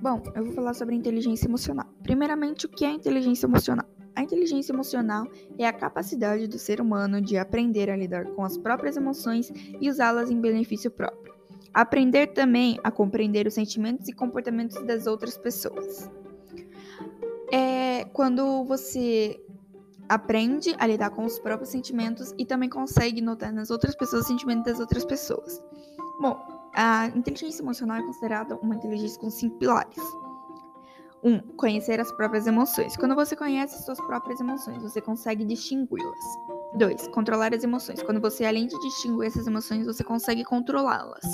Bom, eu vou falar sobre inteligência emocional. Primeiramente, o que é inteligência emocional? A inteligência emocional é a capacidade do ser humano de aprender a lidar com as próprias emoções e usá-las em benefício próprio. Aprender também a compreender os sentimentos e comportamentos das outras pessoas. É quando você aprende a lidar com os próprios sentimentos e também consegue notar nas outras pessoas os sentimentos das outras pessoas. Bom, a inteligência emocional é considerada uma inteligência com cinco pilares. 1. Um, conhecer as próprias emoções. Quando você conhece suas próprias emoções, você consegue distingui-las. 2. Controlar as emoções. Quando você, além de distinguir essas emoções, você consegue controlá-las.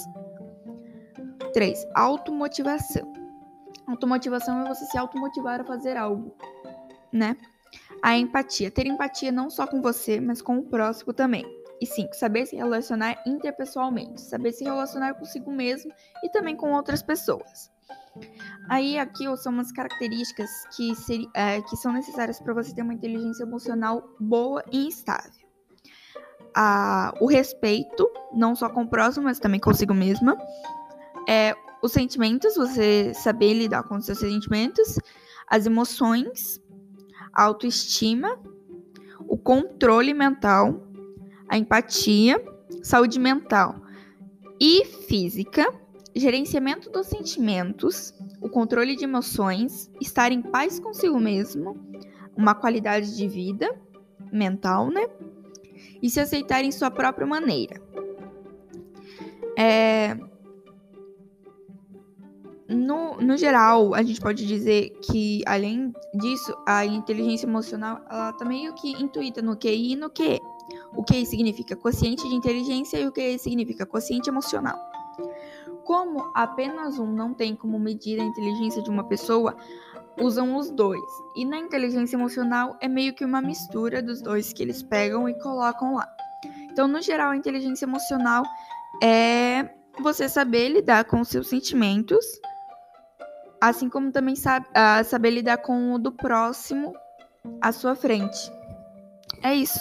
3. Automotivação. Automotivação é você se automotivar a fazer algo, né? A empatia. Ter empatia não só com você, mas com o próximo também. E 5. Saber se relacionar interpessoalmente. Saber se relacionar consigo mesmo e também com outras pessoas. Aí aqui são umas características que, seri, é, que são necessárias para você ter uma inteligência emocional boa e estável. Ah, o respeito, não só com o próximo, mas também consigo mesma. É, os sentimentos, você saber lidar com os seus sentimentos. As emoções, a autoestima, o controle mental, a empatia, saúde mental e física, gerenciamento dos sentimentos, o controle de emoções, estar em paz consigo mesmo, uma qualidade de vida mental, né? E se aceitar em sua própria maneira. É... No, no geral, a gente pode dizer que, além disso, a inteligência emocional ela tá meio que intuita no QI e no QE. O QI significa quociente de inteligência e o QE significa quociente emocional. Como apenas um não tem como medir a inteligência de uma pessoa, usam os dois. E na inteligência emocional é meio que uma mistura dos dois que eles pegam e colocam lá. Então, no geral, a inteligência emocional é você saber lidar com os seus sentimentos, assim como também sabe, uh, saber lidar com o do próximo à sua frente. É isso.